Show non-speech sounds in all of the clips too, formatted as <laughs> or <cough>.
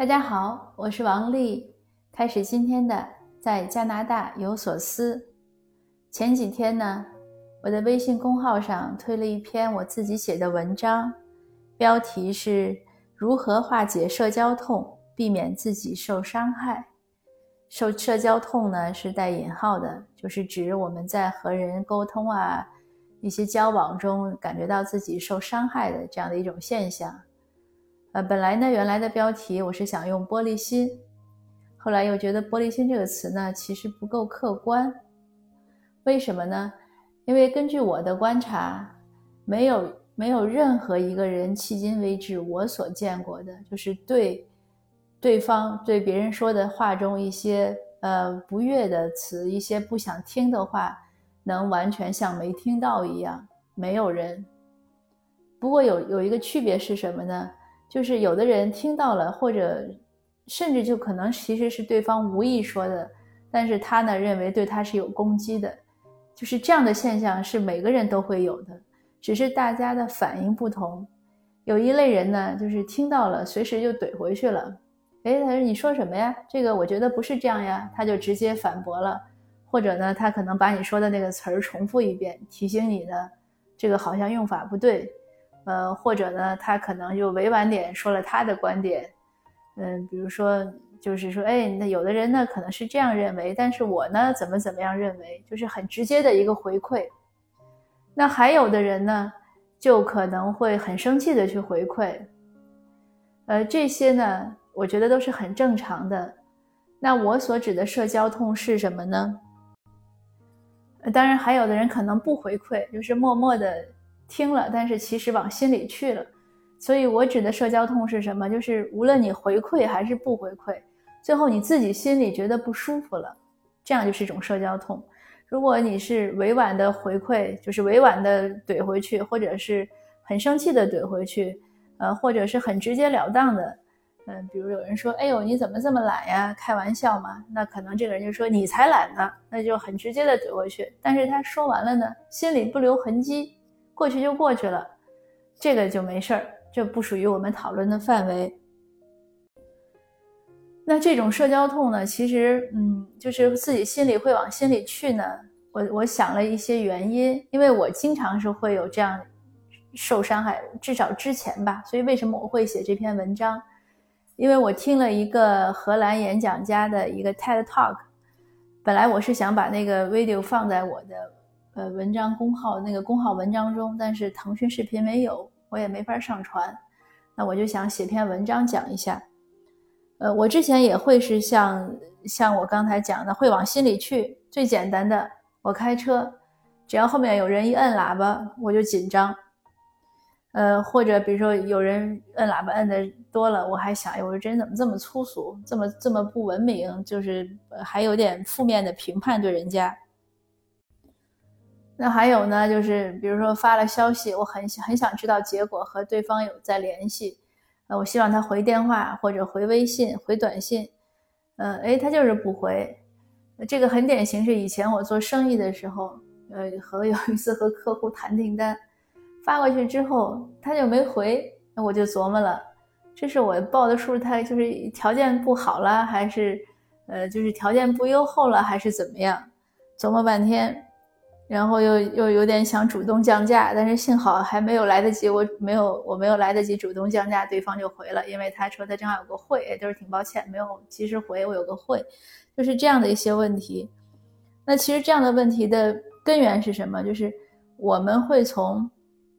大家好，我是王丽。开始今天的在加拿大有所思。前几天呢，我的微信公号上推了一篇我自己写的文章，标题是如何化解社交痛，避免自己受伤害。受社交痛呢是带引号的，就是指我们在和人沟通啊、一些交往中感觉到自己受伤害的这样的一种现象。呃，本来呢，原来的标题我是想用“玻璃心”，后来又觉得“玻璃心”这个词呢，其实不够客观。为什么呢？因为根据我的观察，没有没有任何一个人迄今为止我所见过的，就是对对方对别人说的话中一些呃不悦的词，一些不想听的话，能完全像没听到一样，没有人。不过有有一个区别是什么呢？就是有的人听到了，或者甚至就可能其实是对方无意说的，但是他呢认为对他是有攻击的，就是这样的现象是每个人都会有的，只是大家的反应不同。有一类人呢，就是听到了随时就怼回去了，哎，他说你说什么呀？这个我觉得不是这样呀，他就直接反驳了，或者呢，他可能把你说的那个词儿重复一遍，提醒你呢，这个好像用法不对。呃，或者呢，他可能就委婉点说了他的观点，嗯，比如说，就是说，哎，那有的人呢可能是这样认为，但是我呢怎么怎么样认为，就是很直接的一个回馈。那还有的人呢，就可能会很生气的去回馈，呃，这些呢，我觉得都是很正常的。那我所指的社交痛是什么呢？当然，还有的人可能不回馈，就是默默的。听了，但是其实往心里去了，所以我指的社交痛是什么？就是无论你回馈还是不回馈，最后你自己心里觉得不舒服了，这样就是一种社交痛。如果你是委婉的回馈，就是委婉的怼回去，或者是很生气的怼回去，呃，或者是很直截了当的，嗯，比如有人说：“哎呦，你怎么这么懒呀？”开玩笑嘛，那可能这个人就说：“你才懒呢。”那就很直接的怼回去。但是他说完了呢，心里不留痕迹。过去就过去了，这个就没事儿，这不属于我们讨论的范围。那这种社交痛呢，其实，嗯，就是自己心里会往心里去呢。我我想了一些原因，因为我经常是会有这样受伤害，至少之前吧。所以为什么我会写这篇文章？因为我听了一个荷兰演讲家的一个 TED Talk，本来我是想把那个 video 放在我的。呃，文章公号那个公号文章中，但是腾讯视频没有，我也没法上传。那我就想写篇文章讲一下。呃，我之前也会是像像我刚才讲的，会往心里去。最简单的，我开车，只要后面有人一摁喇叭，我就紧张。呃，或者比如说有人摁喇叭摁的多了，我还想，哎，我说这人怎么这么粗俗，这么这么不文明，就是还有点负面的评判对人家。那还有呢，就是比如说发了消息，我很很想知道结果，和对方有在联系，呃，我希望他回电话或者回微信、回短信，嗯，哎，他就是不回，这个很典型，是以前我做生意的时候，呃，和 <laughs> 有一次和客户谈订单，发过去之后他就没回，那我就琢磨了，这是我报的数，他就是条件不好了，还是呃，就是条件不优厚了，还是怎么样？琢磨半天。然后又又有点想主动降价，但是幸好还没有来得及，我没有我没有来得及主动降价，对方就回了，因为他说他正好有个会，就是挺抱歉没有及时回，我有个会，就是这样的一些问题。那其实这样的问题的根源是什么？就是我们会从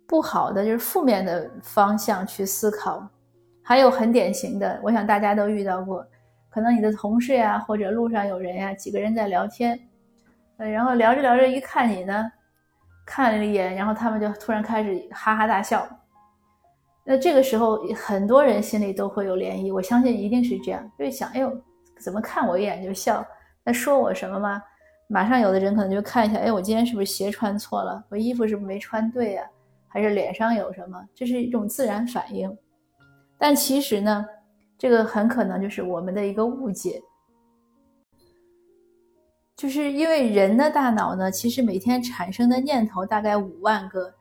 不好的，就是负面的方向去思考。还有很典型的，我想大家都遇到过，可能你的同事呀，或者路上有人呀，几个人在聊天。然后聊着聊着，一看你呢，看了一眼，然后他们就突然开始哈哈大笑。那这个时候，很多人心里都会有涟漪。我相信一定是这样，就想：哎呦，怎么看我一眼就笑？在说我什么吗？马上有的人可能就看一下：哎，我今天是不是鞋穿错了？我衣服是不是没穿对呀？还是脸上有什么？这是一种自然反应。但其实呢，这个很可能就是我们的一个误解。就是因为人的大脑呢，其实每天产生的念头大概五万个，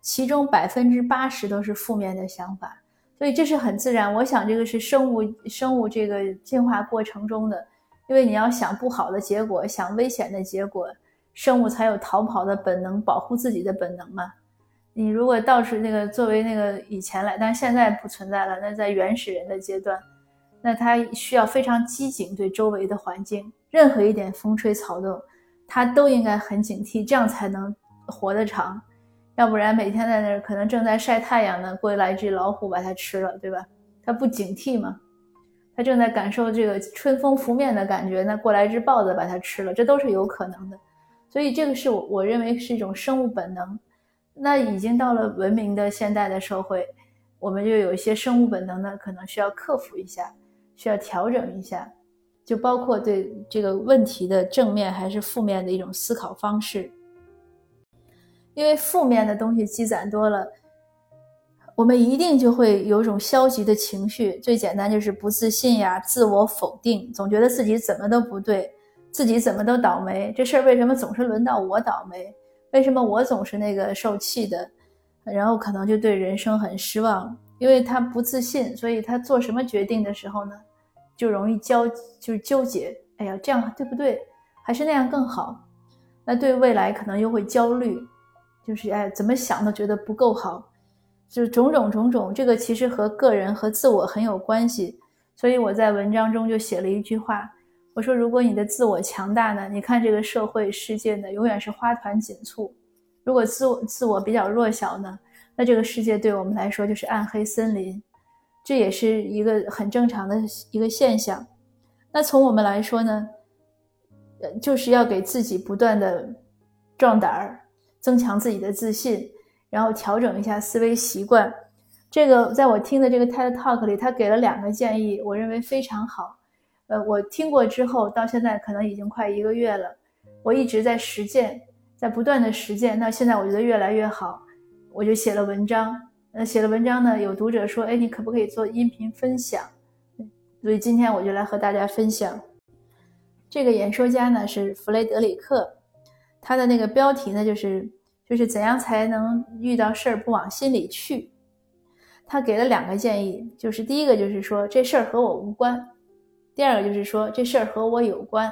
其中百分之八十都是负面的想法，所以这是很自然。我想这个是生物生物这个进化过程中的，因为你要想不好的结果，想危险的结果，生物才有逃跑的本能，保护自己的本能嘛。你如果倒是那个作为那个以前来，但现在不存在了。那在原始人的阶段，那它需要非常机警对周围的环境，任何一点风吹草动，它都应该很警惕，这样才能活得长。要不然每天在那儿可能正在晒太阳呢，过来一只老虎把它吃了，对吧？它不警惕嘛，它正在感受这个春风拂面的感觉，那过来一只豹子把它吃了，这都是有可能的。所以这个是我我认为是一种生物本能。那已经到了文明的现代的社会，我们就有一些生物本能呢，可能需要克服一下，需要调整一下，就包括对这个问题的正面还是负面的一种思考方式。因为负面的东西积攒多了，我们一定就会有种消极的情绪。最简单就是不自信呀，自我否定，总觉得自己怎么都不对，自己怎么都倒霉。这事儿为什么总是轮到我倒霉？为什么我总是那个受气的？然后可能就对人生很失望，因为他不自信，所以他做什么决定的时候呢，就容易焦，就是纠结。哎呀，这样对不对？还是那样更好？那对未来可能又会焦虑。就是哎，怎么想都觉得不够好，就是种种种种，这个其实和个人和自我很有关系。所以我在文章中就写了一句话，我说：如果你的自我强大呢，你看这个社会世界呢，永远是花团锦簇；如果自我自我比较弱小呢，那这个世界对我们来说就是暗黑森林，这也是一个很正常的一个现象。那从我们来说呢，呃，就是要给自己不断的壮胆儿。增强自己的自信，然后调整一下思维习惯。这个在我听的这个 TED Talk 里，他给了两个建议，我认为非常好。呃，我听过之后，到现在可能已经快一个月了，我一直在实践，在不断的实践。那现在我觉得越来越好，我就写了文章。呃，写了文章呢，有读者说：“哎，你可不可以做音频分享？”所以今天我就来和大家分享。这个演说家呢是弗雷德里克。他的那个标题呢，就是就是怎样才能遇到事儿不往心里去？他给了两个建议，就是第一个就是说这事儿和我无关，第二个就是说这事儿和我有关。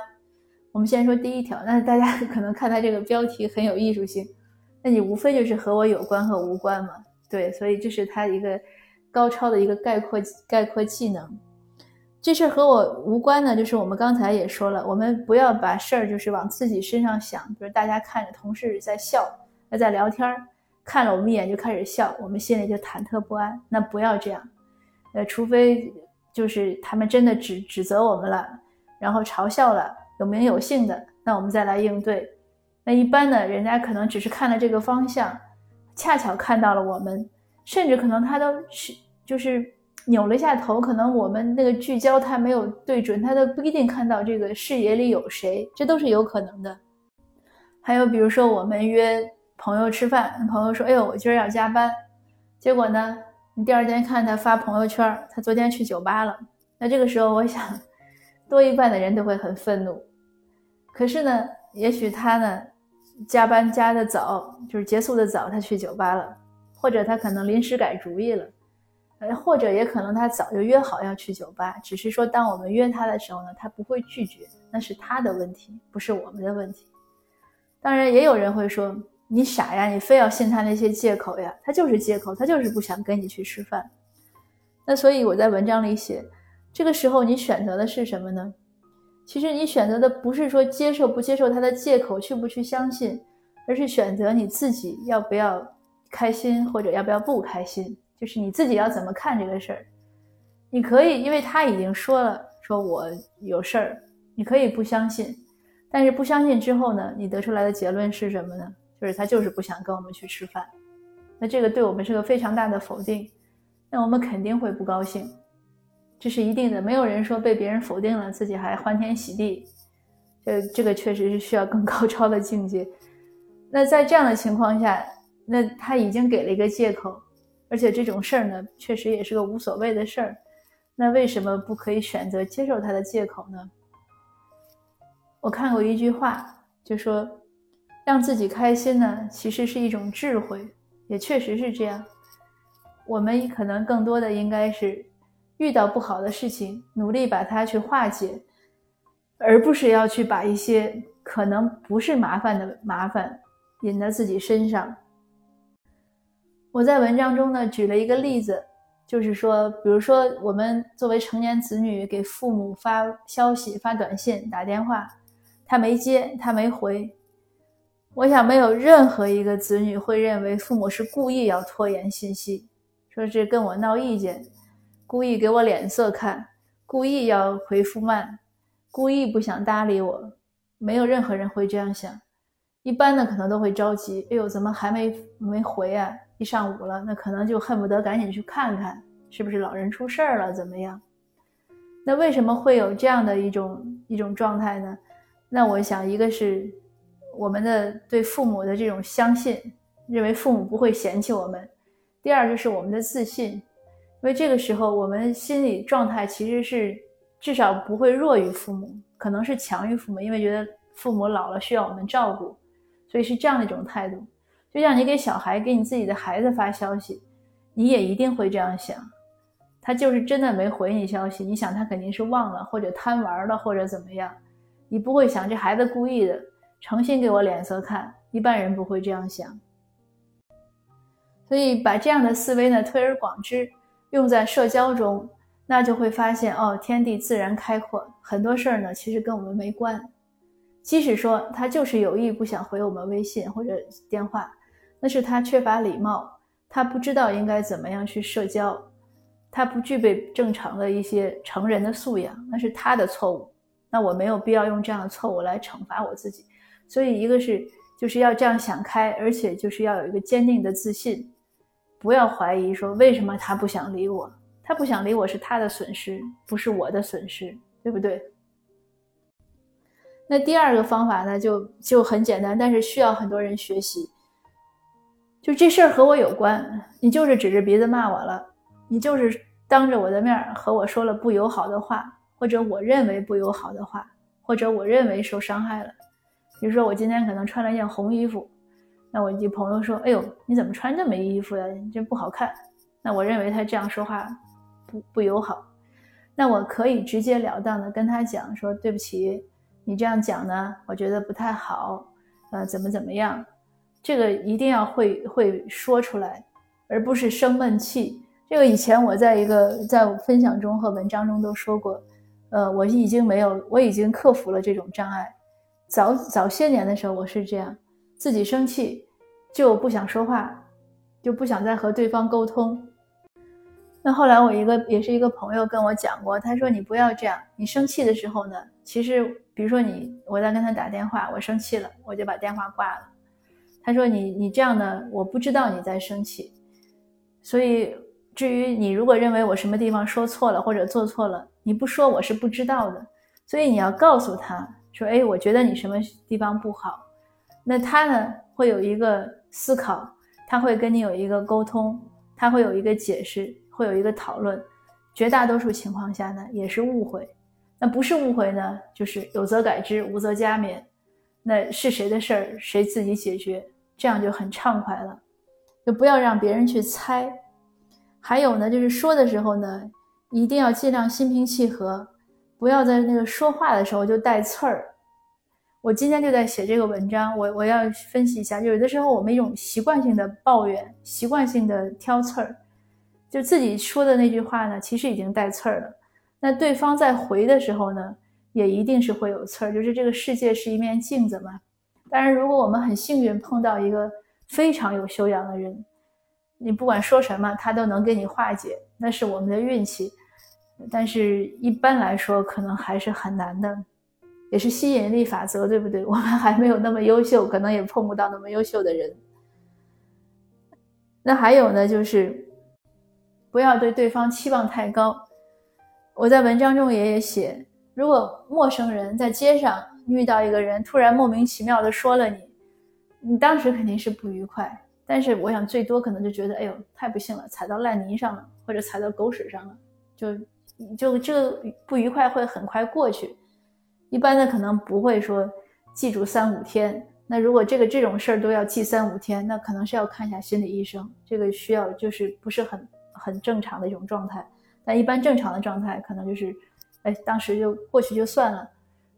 我们先说第一条，那大家 <laughs> 可能看他这个标题很有艺术性，那你无非就是和我有关和无关嘛，对，所以这是他一个高超的一个概括概括技能。这事儿和我无关呢，就是我们刚才也说了，我们不要把事儿就是往自己身上想。比如大家看着同事在笑，那在聊天，看了我们一眼就开始笑，我们心里就忐忑不安。那不要这样，呃，除非就是他们真的指指责我们了，然后嘲笑了，有名有姓的，那我们再来应对。那一般呢，人家可能只是看了这个方向，恰巧看到了我们，甚至可能他都是就是。扭了一下头，可能我们那个聚焦他没有对准，他都不一定看到这个视野里有谁，这都是有可能的。还有比如说，我们约朋友吃饭，朋友说：“哎呦，我今儿要加班。”结果呢，你第二天看他发朋友圈，他昨天去酒吧了。那这个时候，我想，多一半的人都会很愤怒。可是呢，也许他呢，加班加的早，就是结束的早，他去酒吧了，或者他可能临时改主意了。呃，或者也可能他早就约好要去酒吧，只是说当我们约他的时候呢，他不会拒绝，那是他的问题，不是我们的问题。当然，也有人会说你傻呀，你非要信他那些借口呀，他就是借口，他就是不想跟你去吃饭。那所以我在文章里写，这个时候你选择的是什么呢？其实你选择的不是说接受不接受他的借口，去不去相信，而是选择你自己要不要开心，或者要不要不开心。就是你自己要怎么看这个事儿，你可以，因为他已经说了，说我有事儿，你可以不相信，但是不相信之后呢，你得出来的结论是什么呢？就是他就是不想跟我们去吃饭，那这个对我们是个非常大的否定，那我们肯定会不高兴，这是一定的。没有人说被别人否定了，自己还欢天喜地，呃，这个确实是需要更高 <laughs> 超的境界。那在这样的情况下，那他已经给了一个借口。而且这种事儿呢，确实也是个无所谓的事儿。那为什么不可以选择接受他的借口呢？我看过一句话，就说让自己开心呢，其实是一种智慧，也确实是这样。我们可能更多的应该是遇到不好的事情，努力把它去化解，而不是要去把一些可能不是麻烦的麻烦引到自己身上。我在文章中呢举了一个例子，就是说，比如说我们作为成年子女给父母发消息、发短信、打电话，他没接，他没回。我想，没有任何一个子女会认为父母是故意要拖延信息，说是跟我闹意见，故意给我脸色看，故意要回复慢，故意不想搭理我。没有任何人会这样想。一般的可能都会着急，哎呦，怎么还没没回啊？一上午了，那可能就恨不得赶紧去看看，是不是老人出事儿了，怎么样？那为什么会有这样的一种一种状态呢？那我想，一个是。我们的对父母的这种相信，认为父母不会嫌弃我们；第二就是我们的自信，因为这个时候我们心理状态其实是至少不会弱于父母，可能是强于父母，因为觉得父母老了需要我们照顾，所以是这样的一种态度。就像你给小孩给你自己的孩子发消息，你也一定会这样想，他就是真的没回你消息，你想他肯定是忘了或者贪玩了或者怎么样，你不会想这孩子故意的。诚心给我脸色看，一般人不会这样想。所以把这样的思维呢推而广之，用在社交中，那就会发现哦，天地自然开阔，很多事儿呢其实跟我们没关。即使说他就是有意不想回我们微信或者电话，那是他缺乏礼貌，他不知道应该怎么样去社交，他不具备正常的一些成人的素养，那是他的错误。那我没有必要用这样的错误来惩罚我自己。所以，一个是就是要这样想开，而且就是要有一个坚定的自信，不要怀疑说为什么他不想理我，他不想理我是他的损失，不是我的损失，对不对？那第二个方法呢，就就很简单，但是需要很多人学习。就这事儿和我有关，你就是指着鼻子骂我了，你就是当着我的面和我说了不友好的话，或者我认为不友好的话，或者我认为受伤害了。比如说我今天可能穿了一件红衣服，那我一朋友说：“哎呦，你怎么穿这么衣服呀？这不好看。”那我认为他这样说话不不友好，那我可以直截了当的跟他讲说：“对不起，你这样讲呢，我觉得不太好。呃，怎么怎么样？这个一定要会会说出来，而不是生闷气。这个以前我在一个在分享中和文章中都说过，呃，我已经没有，我已经克服了这种障碍。”早早些年的时候，我是这样，自己生气就不想说话，就不想再和对方沟通。那后来我一个也是一个朋友跟我讲过，他说你不要这样，你生气的时候呢，其实比如说你我在跟他打电话，我生气了，我就把电话挂了。他说你你这样呢，我不知道你在生气，所以至于你如果认为我什么地方说错了或者做错了，你不说我是不知道的，所以你要告诉他。说哎，我觉得你什么地方不好，那他呢会有一个思考，他会跟你有一个沟通，他会有一个解释，会有一个讨论。绝大多数情况下呢，也是误会。那不是误会呢，就是有则改之，无则加勉。那是谁的事儿，谁自己解决，这样就很畅快了。就不要让别人去猜。还有呢，就是说的时候呢，一定要尽量心平气和。不要在那个说话的时候就带刺儿。我今天就在写这个文章，我我要分析一下，就有的时候我们一种习惯性的抱怨，习惯性的挑刺儿，就自己说的那句话呢，其实已经带刺儿了。那对方在回的时候呢，也一定是会有刺儿。就是这个世界是一面镜子嘛。当然，如果我们很幸运碰到一个非常有修养的人，你不管说什么，他都能给你化解，那是我们的运气。但是，一般来说，可能还是很难的，也是吸引力法则，对不对？<laughs> 我们还没有那么优秀，可能也碰不到那么优秀的人。那还有呢，就是不要对对方期望太高。我在文章中也写，如果陌生人在街上遇到一个人，突然莫名其妙的说了你，你当时肯定是不愉快。但是，我想最多可能就觉得，哎呦，太不幸了，踩到烂泥上了，或者踩到狗屎上了，就。就这不愉快会很快过去，一般的可能不会说记住三五天。那如果这个这种事儿都要记三五天，那可能是要看一下心理医生。这个需要就是不是很很正常的一种状态。但一般正常的状态可能就是，哎，当时就过去就算了。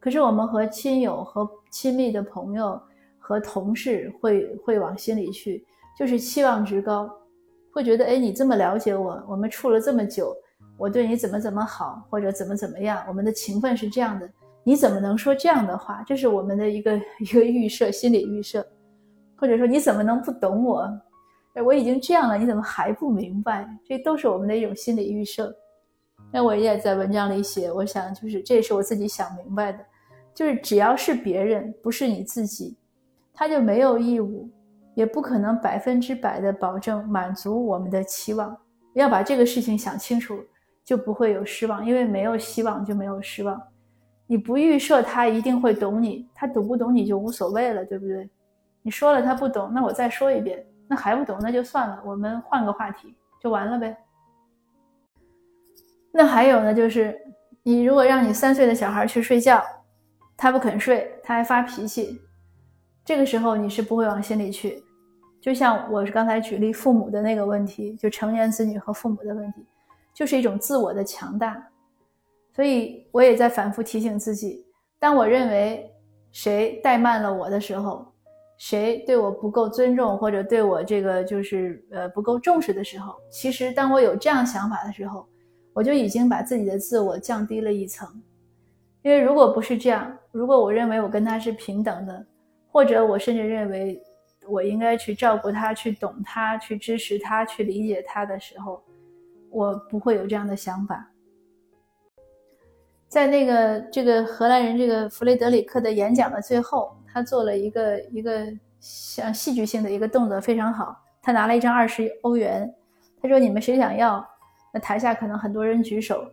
可是我们和亲友、和亲密的朋友、和同事会会往心里去，就是期望值高，会觉得哎，你这么了解我，我们处了这么久，我对你怎么怎么好，或者怎么怎么样，我们的情分是这样的，你怎么能说这样的话？这是我们的一个一个预设，心理预设，或者说你怎么能不懂我？我已经这样了，你怎么还不明白？这都是我们的一种心理预设。那我也在文章里写，我想就是这也是我自己想明白的，就是只要是别人，不是你自己，他就没有义务，也不可能百分之百的保证满足我们的期望。要把这个事情想清楚，就不会有失望，因为没有希望就没有失望。你不预设他一定会懂你，他懂不懂你就无所谓了，对不对？你说了他不懂，那我再说一遍。那还不懂，那就算了，我们换个话题就完了呗。那还有呢，就是你如果让你三岁的小孩去睡觉，他不肯睡，他还发脾气，这个时候你是不会往心里去。就像我刚才举例父母的那个问题，就成年子女和父母的问题，就是一种自我的强大。所以我也在反复提醒自己，当我认为谁怠慢了我的时候。谁对我不够尊重，或者对我这个就是呃不够重视的时候，其实当我有这样想法的时候，我就已经把自己的自我降低了一层。因为如果不是这样，如果我认为我跟他是平等的，或者我甚至认为我应该去照顾他、去懂他、去支持他、去理解他的时候，我不会有这样的想法。在那个这个荷兰人这个弗雷德里克的演讲的最后。他做了一个一个像戏剧性的一个动作，非常好。他拿了一张二十欧元，他说：“你们谁想要？”那台下可能很多人举手。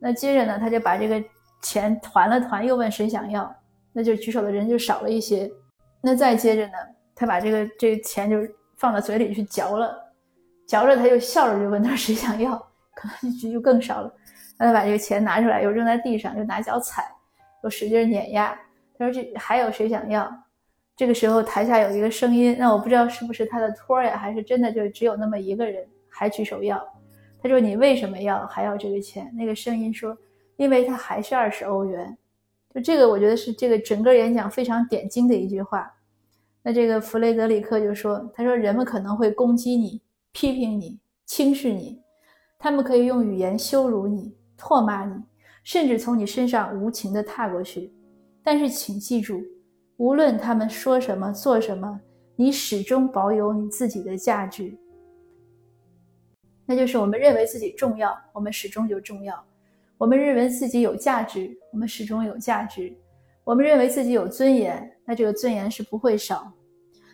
那接着呢，他就把这个钱团了团，又问谁想要，那就举手的人就少了一些。那再接着呢，他把这个这个钱就放到嘴里去嚼了，嚼着他又笑着就问他谁想要，可能就就更少了。那他把这个钱拿出来，又扔在地上，又拿脚踩，又使劲碾压。他说：“这还有谁想要？”这个时候，台下有一个声音，那我不知道是不是他的托呀，还是真的就只有那么一个人还举手要。他说：“你为什么要还要这个钱？”那个声音说：“因为他还是二十欧元。”就这个，我觉得是这个整个演讲非常点睛的一句话。那这个弗雷德里克就说：“他说人们可能会攻击你、批评你、轻视你，他们可以用语言羞辱你、唾骂你，甚至从你身上无情地踏过去。”但是，请记住，无论他们说什么、做什么，你始终保有你自己的价值。那就是我们认为自己重要，我们始终就重要；我们认为自己有价值，我们始终有价值；我们认为自己有尊严，那这个尊严是不会少。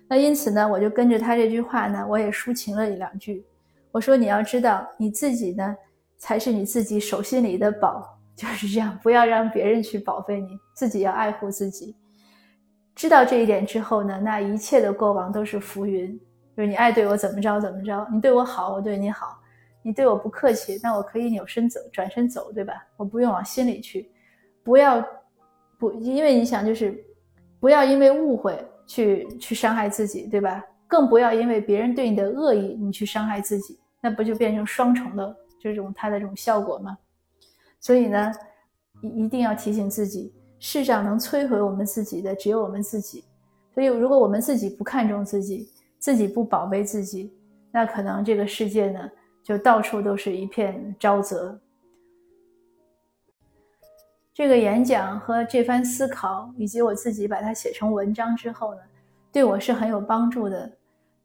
那因此呢，我就跟着他这句话呢，我也抒情了一两句。我说：“你要知道，你自己呢，才是你自己手心里的宝。”就是这样，不要让别人去保费你，自己要爱护自己。知道这一点之后呢，那一切的过往都是浮云。就是你爱对我怎么着怎么着，你对我好，我对你好；你对我不客气，那我可以扭身走，转身走，对吧？我不用往心里去。不要不，因为你想，就是不要因为误会去去伤害自己，对吧？更不要因为别人对你的恶意，你去伤害自己，那不就变成双重的这种它的这种效果吗？所以呢，一一定要提醒自己，世上能摧毁我们自己的只有我们自己。所以，如果我们自己不看重自己，自己不宝贝自己，那可能这个世界呢，就到处都是一片沼泽。这个演讲和这番思考，以及我自己把它写成文章之后呢，对我是很有帮助的。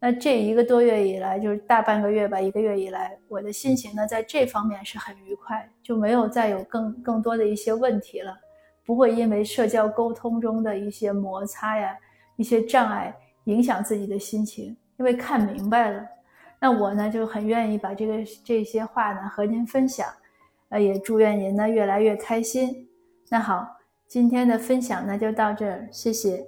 那这一个多月以来，就是大半个月吧，一个月以来，我的心情呢，在这方面是很愉快，就没有再有更更多的一些问题了，不会因为社交沟通中的一些摩擦呀、一些障碍影响自己的心情，因为看明白了。那我呢，就很愿意把这个这些话呢和您分享，呃，也祝愿您呢越来越开心。那好，今天的分享呢就到这儿，谢谢。